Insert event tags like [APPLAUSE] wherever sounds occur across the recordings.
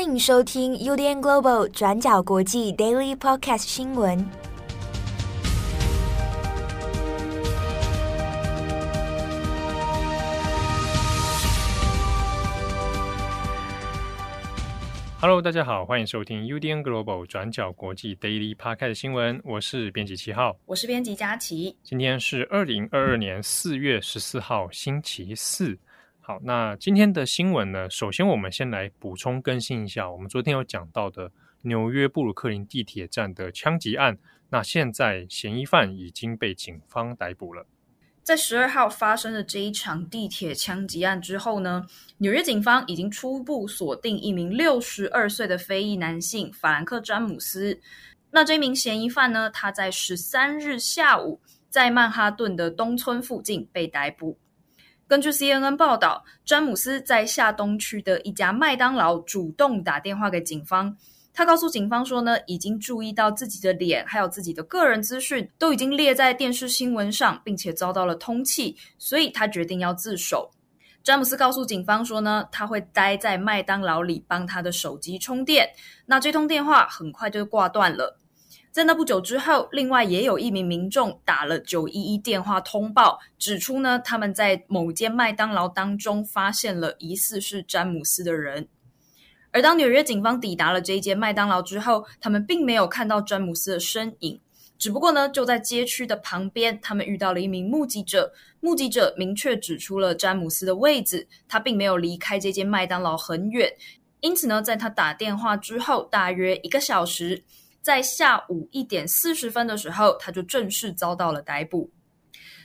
欢迎收听 UDN Global 转角国际 Daily Podcast 新闻。Hello，大家好，欢迎收听 UDN Global 转角国际 Daily Podcast 新闻。我是编辑七号，我是编辑佳琪。今天是二零二二年四月十四号，星期四。好，那今天的新闻呢？首先，我们先来补充更新一下，我们昨天有讲到的纽约布鲁克林地铁站的枪击案。那现在嫌疑犯已经被警方逮捕了。在十二号发生的这一场地铁枪击案之后呢，纽约警方已经初步锁定一名六十二岁的非裔男性法兰克·詹姆斯。那这名嫌疑犯呢，他在十三日下午在曼哈顿的东村附近被逮捕。根据 CNN 报道，詹姆斯在下东区的一家麦当劳主动打电话给警方。他告诉警方说呢，已经注意到自己的脸还有自己的个人资讯都已经列在电视新闻上，并且遭到了通缉，所以他决定要自首。詹姆斯告诉警方说呢，他会待在麦当劳里帮他的手机充电。那这通电话很快就挂断了。在那不久之后，另外也有一名民众打了九一一电话通报，指出呢，他们在某间麦当劳当中发现了疑似是詹姆斯的人。而当纽约警方抵达了这一间麦当劳之后，他们并没有看到詹姆斯的身影。只不过呢，就在街区的旁边，他们遇到了一名目击者。目击者明确指出了詹姆斯的位置，他并没有离开这间麦当劳很远。因此呢，在他打电话之后，大约一个小时。在下午一点四十分的时候，他就正式遭到了逮捕。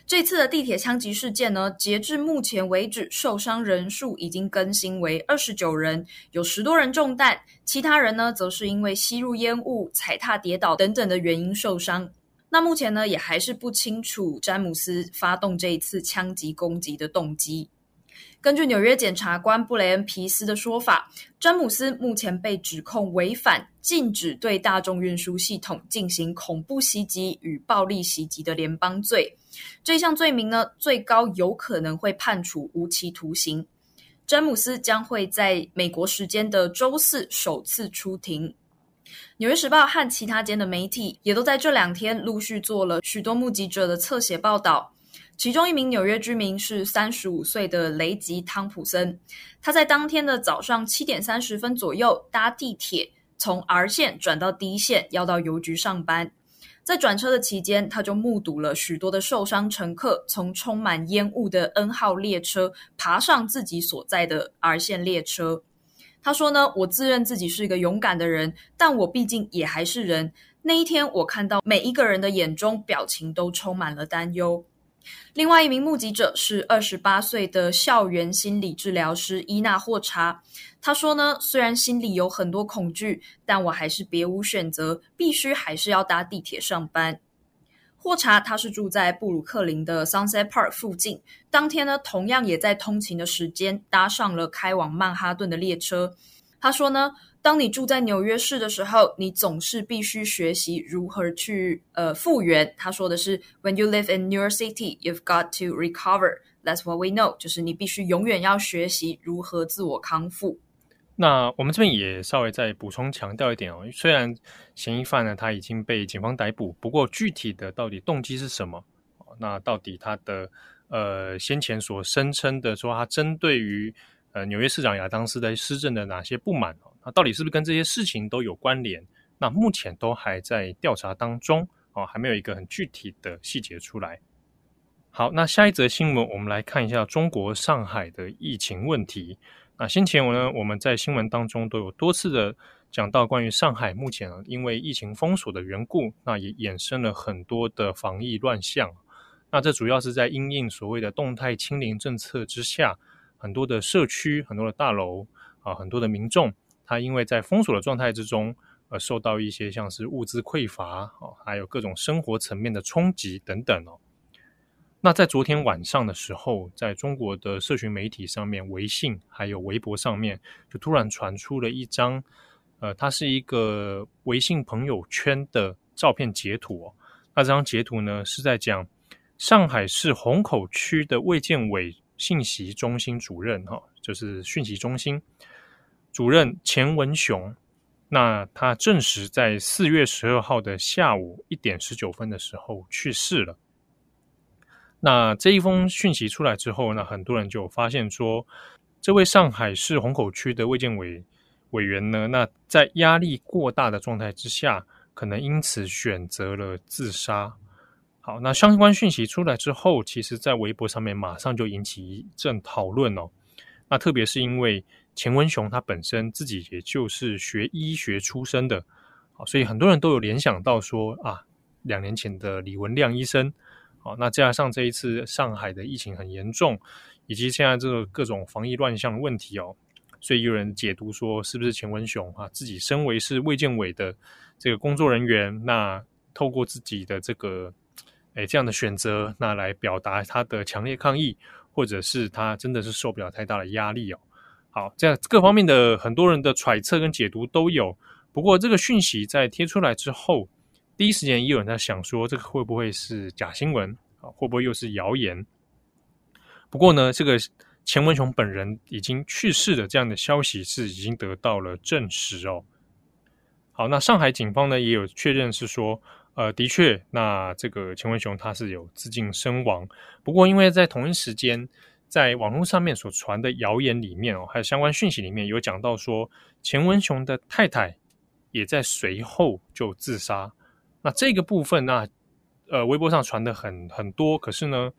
这次的地铁枪击事件呢，截至目前为止，受伤人数已经更新为二十九人，有十多人中弹，其他人呢，则是因为吸入烟雾、踩踏跌倒等等的原因受伤。那目前呢，也还是不清楚詹姆斯发动这一次枪击攻击的动机。根据纽约检察官布雷恩·皮斯的说法，詹姆斯目前被指控违反禁止对大众运输系统进行恐怖袭击与暴力袭击的联邦罪。这项罪名呢，最高有可能会判处无期徒刑。詹姆斯将会在美国时间的周四首次出庭。纽约时报和其他间的媒体也都在这两天陆续做了许多目击者的侧写报道。其中一名纽约居民是三十五岁的雷吉·汤普森，他在当天的早上七点三十分左右搭地铁，从 R 线转到 D 线，要到邮局上班。在转车的期间，他就目睹了许多的受伤乘客从充满烟雾的 N 号列车爬上自己所在的 R 线列车。他说呢，我自认自己是一个勇敢的人，但我毕竟也还是人。那一天，我看到每一个人的眼中表情都充满了担忧。另外一名目击者是二十八岁的校园心理治疗师伊娜霍查。他说呢，虽然心里有很多恐惧，但我还是别无选择，必须还是要搭地铁上班。霍查他是住在布鲁克林的 Sunset Park 附近，当天呢，同样也在通勤的时间搭上了开往曼哈顿的列车。他说呢。当你住在纽约市的时候，你总是必须学习如何去呃复原。他说的是，When you live in New York City, you've got to recover. That's what we know，就是你必须永远要学习如何自我康复。那我们这边也稍微再补充强调一点哦，虽然嫌疑犯呢他已经被警方逮捕，不过具体的到底动机是什么？那到底他的呃先前所声称的说他针对于呃纽约市长亚当斯的施政的哪些不满？那到底是不是跟这些事情都有关联？那目前都还在调查当中哦，还没有一个很具体的细节出来。好，那下一则新闻，我们来看一下中国上海的疫情问题。那先前我呢，我们在新闻当中都有多次的讲到关于上海目前因为疫情封锁的缘故，那也衍生了很多的防疫乱象。那这主要是在因应所谓的动态清零政策之下，很多的社区、很多的大楼啊，很多的民众。他因为在封锁的状态之中，呃，受到一些像是物资匮乏哦，还有各种生活层面的冲击等等哦。那在昨天晚上的时候，在中国的社群媒体上面，微信还有微博上面，就突然传出了一张，呃，它是一个微信朋友圈的照片截图哦。那这张截图呢，是在讲上海市虹口区的卫健委信息中心主任哈，就是讯息中心。主任钱文雄，那他证实在四月十二号的下午一点十九分的时候去世了。那这一封讯息出来之后，那很多人就发现说，这位上海市虹口区的卫健委委员呢，那在压力过大的状态之下，可能因此选择了自杀。好，那相关讯息出来之后，其实在微博上面马上就引起一阵讨论哦。那特别是因为钱文雄他本身自己也就是学医学出身的，好，所以很多人都有联想到说啊，两年前的李文亮医生。好，那加上这一次上海的疫情很严重，以及现在这个各种防疫乱象的问题哦，所以有人解读说，是不是钱文雄啊自己身为是卫健委的这个工作人员，那透过自己的这个。哎，这样的选择，那来表达他的强烈抗议，或者是他真的是受不了太大的压力哦。好，这样各方面的很多人的揣测跟解读都有。不过这个讯息在贴出来之后，第一时间也有人在想说，这个会不会是假新闻啊？会不会又是谣言？不过呢，这个钱文雄本人已经去世的这样的消息是已经得到了证实哦。好，那上海警方呢也有确认是说。呃，的确，那这个钱文雄他是有自尽身亡。不过，因为在同一时间，在网络上面所传的谣言里面哦，还有相关讯息里面有讲到说，钱文雄的太太也在随后就自杀。那这个部分，那呃，微博上传的很很多，可是呢，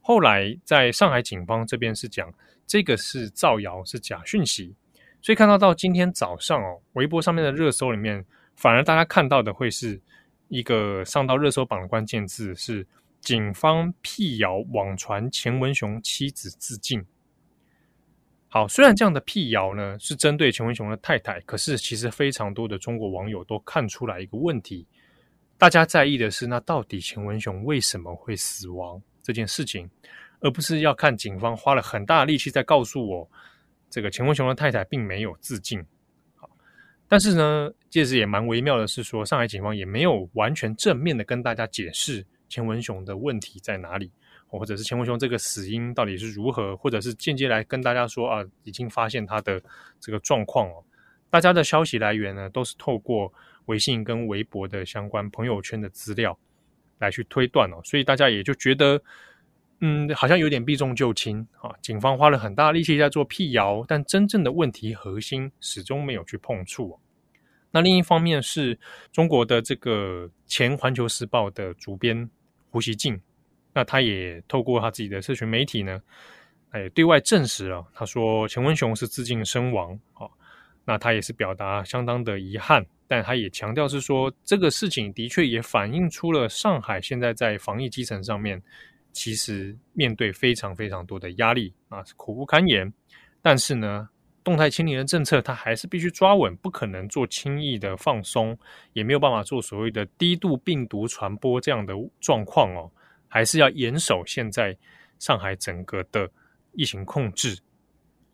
后来在上海警方这边是讲这个是造谣，是假讯息。所以看到到今天早上哦，微博上面的热搜里面，反而大家看到的会是。一个上到热搜榜的关键字是警方辟谣网传钱文雄妻子自尽。好，虽然这样的辟谣呢是针对钱文雄的太太，可是其实非常多的中国网友都看出来一个问题，大家在意的是那到底钱文雄为什么会死亡这件事情，而不是要看警方花了很大的力气在告诉我这个钱文雄的太太并没有自尽。好但是呢，其实也蛮微妙的是说，上海警方也没有完全正面的跟大家解释钱文雄的问题在哪里，或者是钱文雄这个死因到底是如何，或者是间接来跟大家说啊，已经发现他的这个状况哦。大家的消息来源呢，都是透过微信跟微博的相关朋友圈的资料来去推断哦，所以大家也就觉得，嗯，好像有点避重就轻啊。警方花了很大力气在做辟谣，但真正的问题核心始终没有去碰触。那另一方面是中国的这个前《环球时报》的主编胡锡进，那他也透过他自己的社群媒体呢，哎，对外证实了，他说钱文雄是自尽身亡，哦，那他也是表达相当的遗憾，但他也强调是说，这个事情的确也反映出了上海现在在防疫基层上面，其实面对非常非常多的压力啊，是苦不堪言，但是呢。动态清零的政策，它还是必须抓稳，不可能做轻易的放松，也没有办法做所谓的低度病毒传播这样的状况哦，还是要严守现在上海整个的疫情控制。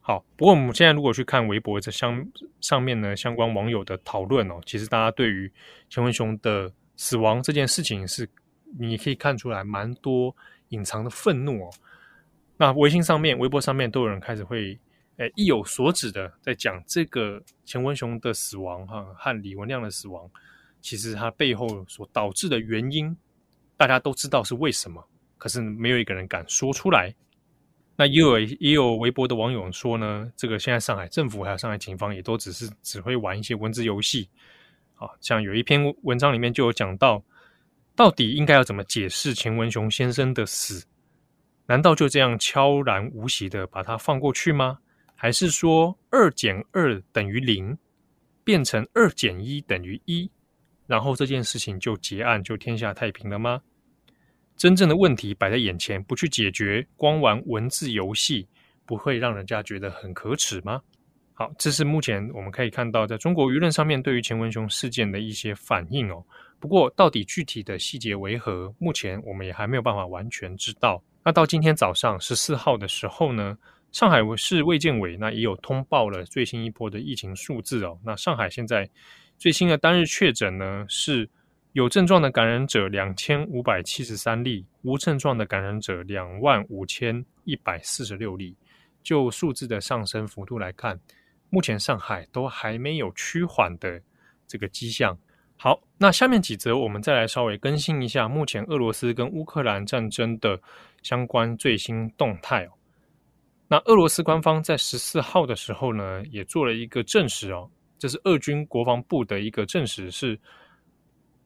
好，不过我们现在如果去看微博这相上面呢，相关网友的讨论哦，其实大家对于钱文雄的死亡这件事情是，你可以看出来蛮多隐藏的愤怒哦。那微信上面、微博上面都有人开始会。哎，意有所指的在讲这个钱文雄的死亡哈，和李文亮的死亡，其实他背后所导致的原因，大家都知道是为什么，可是没有一个人敢说出来。那也有也有微博的网友说呢，这个现在上海政府还有上海警方也都只是只会玩一些文字游戏。啊，像有一篇文章里面就有讲到，到底应该要怎么解释钱文雄先生的死？难道就这样悄然无息的把他放过去吗？还是说二减二等于零，变成二减一等于一，然后这件事情就结案，就天下太平了吗？真正的问题摆在眼前，不去解决，光玩文字游戏，不会让人家觉得很可耻吗？好，这是目前我们可以看到，在中国舆论上面对于钱文雄事件的一些反应哦。不过，到底具体的细节为何，目前我们也还没有办法完全知道。那到今天早上十四号的时候呢？上海市卫健委那也有通报了最新一波的疫情数字哦。那上海现在最新的单日确诊呢，是有症状的感染者两千五百七十三例，无症状的感染者两万五千一百四十六例。就数字的上升幅度来看，目前上海都还没有趋缓的这个迹象。好，那下面几则我们再来稍微更新一下目前俄罗斯跟乌克兰战争的相关最新动态哦。那俄罗斯官方在十四号的时候呢，也做了一个证实哦，这是俄军国防部的一个证实，是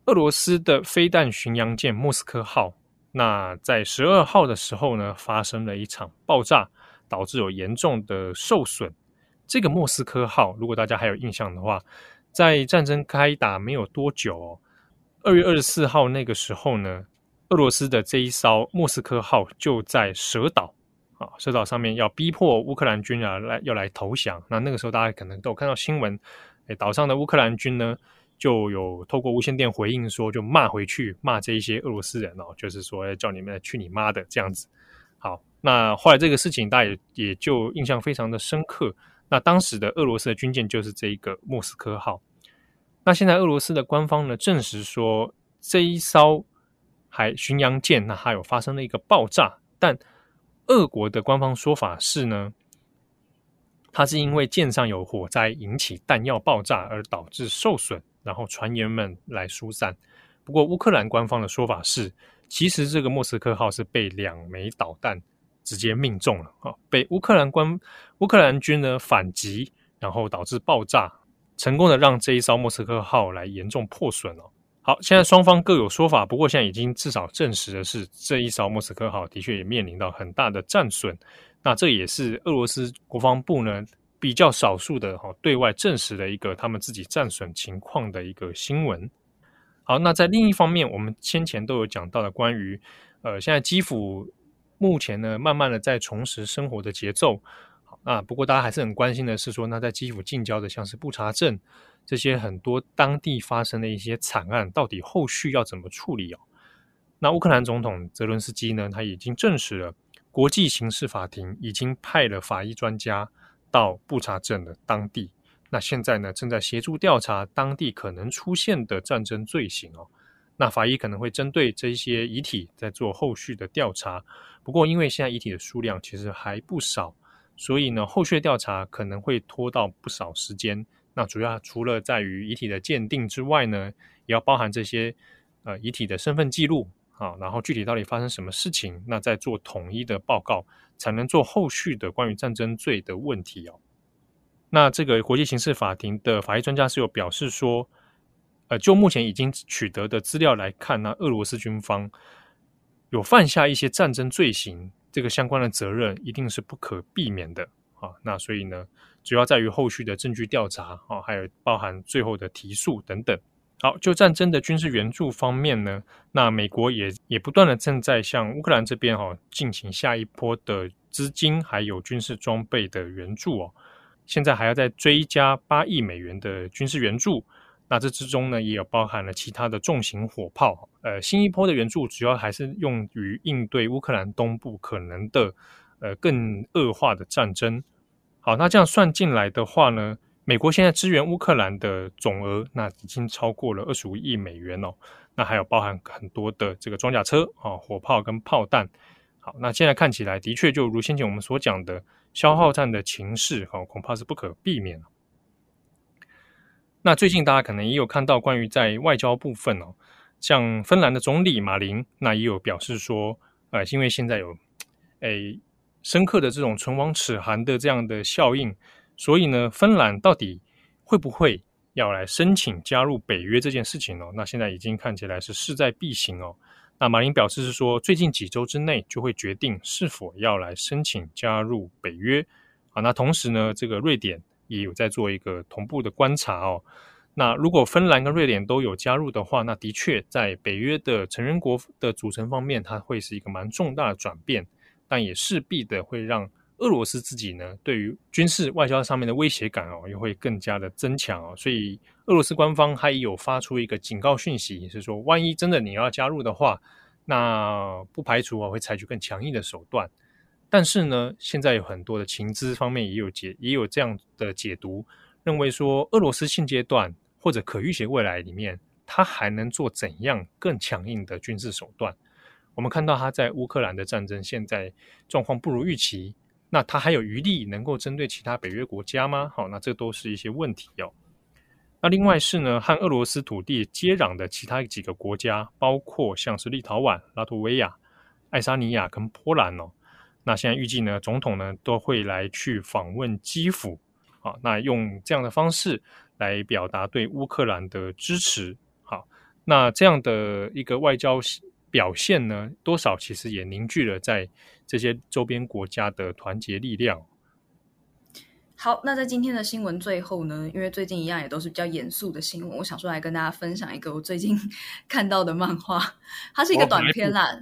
俄罗斯的飞弹巡洋舰莫斯科号。那在十二号的时候呢，发生了一场爆炸，导致有严重的受损。这个莫斯科号，如果大家还有印象的话，在战争开打没有多久哦，二月二十四号那个时候呢，俄罗斯的这一艘莫斯科号就在蛇岛啊，蛇岛上面要逼迫乌克兰军啊来要来投降。那那个时候大家可能都有看到新闻，诶，岛上的乌克兰军呢。就有透过无线电回应说，就骂回去，骂这一些俄罗斯人哦，就是说叫你们去你妈的这样子。好，那后来这个事情大家也也就印象非常的深刻。那当时的俄罗斯的军舰就是这一个莫斯科号。那现在俄罗斯的官方呢证实说，这一艘海巡洋舰那还有发生了一个爆炸，但俄国的官方说法是呢，它是因为舰上有火灾引起弹药爆炸而导致受损。然后船员们来疏散。不过乌克兰官方的说法是，其实这个莫斯科号是被两枚导弹直接命中了啊，被乌克兰官乌克兰军呢反击，然后导致爆炸，成功的让这一艘莫斯科号来严重破损了。好，现在双方各有说法，不过现在已经至少证实的是，这一艘莫斯科号的确也面临到很大的战损。那这也是俄罗斯国防部呢，比较少数的哈，对外证实的一个他们自己战损情况的一个新闻。好，那在另一方面，我们先前都有讲到的关于呃，现在基辅目前呢，慢慢的在重拾生活的节奏。好，那不过大家还是很关心的是说，那在基辅近郊的像是布查镇这些很多当地发生的一些惨案，到底后续要怎么处理哦？那乌克兰总统泽伦斯基呢，他已经证实了国际刑事法庭已经派了法医专家。到布查镇的当地，那现在呢，正在协助调查当地可能出现的战争罪行哦。那法医可能会针对这些遗体在做后续的调查。不过，因为现在遗体的数量其实还不少，所以呢，后续调查可能会拖到不少时间。那主要除了在于遗体的鉴定之外呢，也要包含这些呃遗体的身份记录。啊，然后具体到底发生什么事情，那再做统一的报告，才能做后续的关于战争罪的问题哦。那这个国际刑事法庭的法医专家是有表示说，呃，就目前已经取得的资料来看，那俄罗斯军方有犯下一些战争罪行，这个相关的责任一定是不可避免的啊。那所以呢，主要在于后续的证据调查啊，还有包含最后的提诉等等。好，就战争的军事援助方面呢，那美国也也不断的正在向乌克兰这边哈、哦、进行下一波的资金还有军事装备的援助哦。现在还要再追加八亿美元的军事援助，那这之中呢也有包含了其他的重型火炮。呃，新一波的援助主要还是用于应对乌克兰东部可能的呃更恶化的战争。好，那这样算进来的话呢，美国现在支援乌克兰的总额，那已经超过了二十五亿美元哦。那还有包含很多的这个装甲车啊、火炮跟炮弹。好，那现在看起来的确就如先前我们所讲的，消耗战的情势，哈，恐怕是不可避免。那最近大家可能也有看到关于在外交部分哦，像芬兰的总理马林，那也有表示说，呃，因为现在有诶深刻的这种唇亡齿寒的这样的效应。所以呢，芬兰到底会不会要来申请加入北约这件事情哦？那现在已经看起来是势在必行哦。那马林表示是说，最近几周之内就会决定是否要来申请加入北约啊。那同时呢，这个瑞典也有在做一个同步的观察哦。那如果芬兰跟瑞典都有加入的话，那的确在北约的成员国的组成方面，它会是一个蛮重大的转变，但也势必的会让。俄罗斯自己呢，对于军事外交上面的威胁感哦，也会更加的增强哦。所以，俄罗斯官方还有发出一个警告讯息，是说，万一真的你要加入的话，那不排除啊会采取更强硬的手段。但是呢，现在有很多的情资方面也有解，也有这样的解读，认为说，俄罗斯现阶段或者可预期未来里面，他还能做怎样更强硬的军事手段？我们看到他在乌克兰的战争现在状况不如预期。那它还有余力能够针对其他北约国家吗？好，那这都是一些问题哦。那另外是呢，和俄罗斯土地接壤的其他几个国家，包括像是立陶宛、拉脱维亚、爱沙尼亚跟波兰哦。那现在预计呢，总统呢都会来去访问基辅，好，那用这样的方式来表达对乌克兰的支持。好，那这样的一个外交表现呢，多少其实也凝聚了在这些周边国家的团结力量。好，那在今天的新闻最后呢，因为最近一样也都是比较严肃的新闻，我想说来跟大家分享一个我最近 [LAUGHS] 看到的漫画，它是一个短片啦。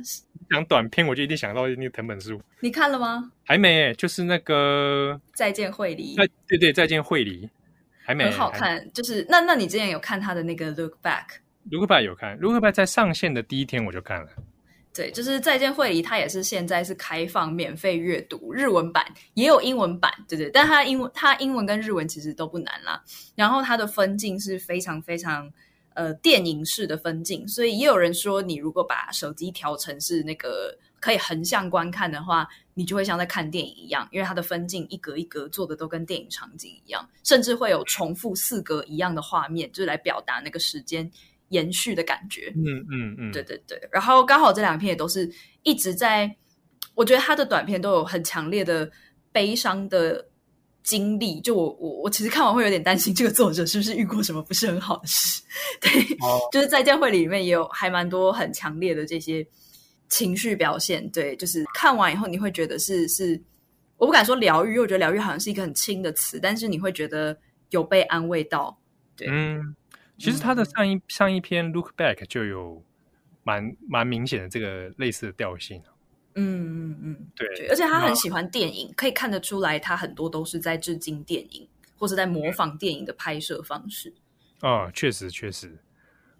讲短片，我就一定想到那个藤本树。你看了吗？还没，就是那个再见惠梨。对对对，再见惠梨，还没。很好看，就是那那你之前有看他的那个 Look Back？Look Back 有看，Look Back 在上线的第一天我就看了。对，就是再见会议，它也是现在是开放免费阅读，日文版也有英文版，对对，但它英文它英文跟日文其实都不难啦。然后它的分镜是非常非常呃电影式的分镜，所以也有人说，你如果把手机调成是那个可以横向观看的话，你就会像在看电影一样，因为它的分镜一格一格做的都跟电影场景一样，甚至会有重复四格一样的画面，就是来表达那个时间。延续的感觉，嗯嗯嗯，对对对。然后刚好这两篇也都是一直在，我觉得他的短片都有很强烈的悲伤的经历。就我我我其实看完会有点担心，这个作者是不是遇过什么不是很好的事？[LAUGHS] 对，哦、就是在见会里面也有还蛮多很强烈的这些情绪表现。对，就是看完以后你会觉得是是，我不敢说疗愈，因为我觉得疗愈好像是一个很轻的词，但是你会觉得有被安慰到。对，嗯。其实他的上一、嗯、上一篇《Look Back》就有蛮蛮明显的这个类似的调性。嗯嗯嗯，对，而且他很喜欢电影，可以看得出来，他很多都是在致敬电影，或是在模仿电影的拍摄方式。啊、哦，确实确实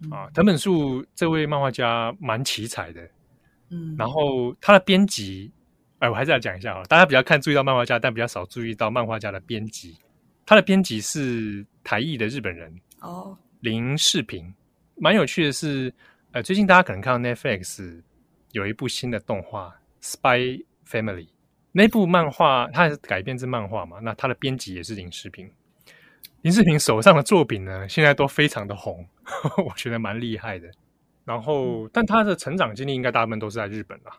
啊，藤本树这位漫画家蛮奇才的。嗯，然后他的编辑，哎，我还是要讲一下啊，大家比较看注意到漫画家，但比较少注意到漫画家的编辑。他的编辑是台裔的日本人。哦。林世平，蛮有趣的是，呃，最近大家可能看到 Netflix 有一部新的动画《Spy Family》，那部漫画它是改编自漫画嘛，那它的编辑也是林世平。林世平手上的作品呢，现在都非常的红，呵 [LAUGHS] 呵我觉得蛮厉害的。然后，但他的成长经历应该大部分都是在日本啦。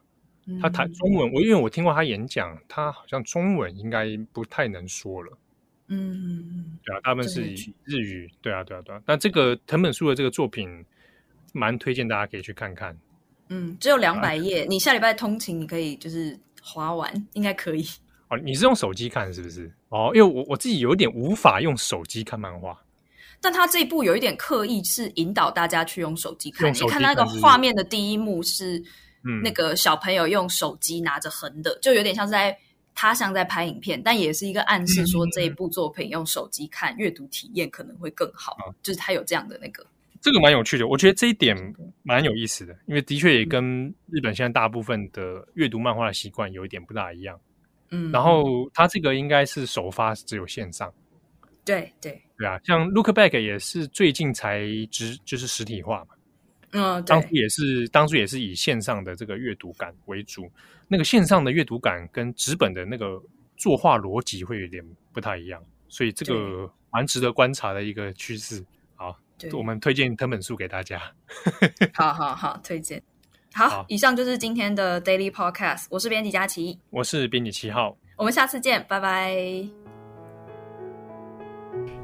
他谈中文，我因为我听过他演讲，他好像中文应该不太能说了。嗯，对啊，大部分是以日语，对啊，对啊，对啊。那这个藤本树的这个作品，蛮推荐大家可以去看看。嗯，只有两百页，啊、你下礼拜通勤你可以就是划完，应该可以。[LAUGHS] 哦，你是用手机看是不是？哦，因为我我自己有点无法用手机看漫画。但他这一部有一点刻意，是引导大家去用手机看。你看那个画面的第一幕是，嗯，那个小朋友用手机拿着横的，就有点像是在。他像在拍影片，但也是一个暗示，说这一部作品用手机看，阅读体验可能会更好。嗯、就是他有这样的那个，这个蛮有趣的。我觉得这一点蛮有意思的，因为的确也跟日本现在大部分的阅读漫画的习惯有一点不大一样。嗯，然后他这个应该是首发只有线上。对对对啊，像 Look Back 也是最近才直就是实体化嘛。嗯，当初也是当初也是以线上的这个阅读感为主。那个线上的阅读感跟纸本的那个作画逻辑会有点不太一样，所以这个蛮值得观察的一个趋势。好，我们推荐藤本树给大家。[LAUGHS] 好好好，推荐。好，好，以上就是今天的 Daily Podcast。我是编辑佳琪，我是编辑七号。我们下次见，拜拜。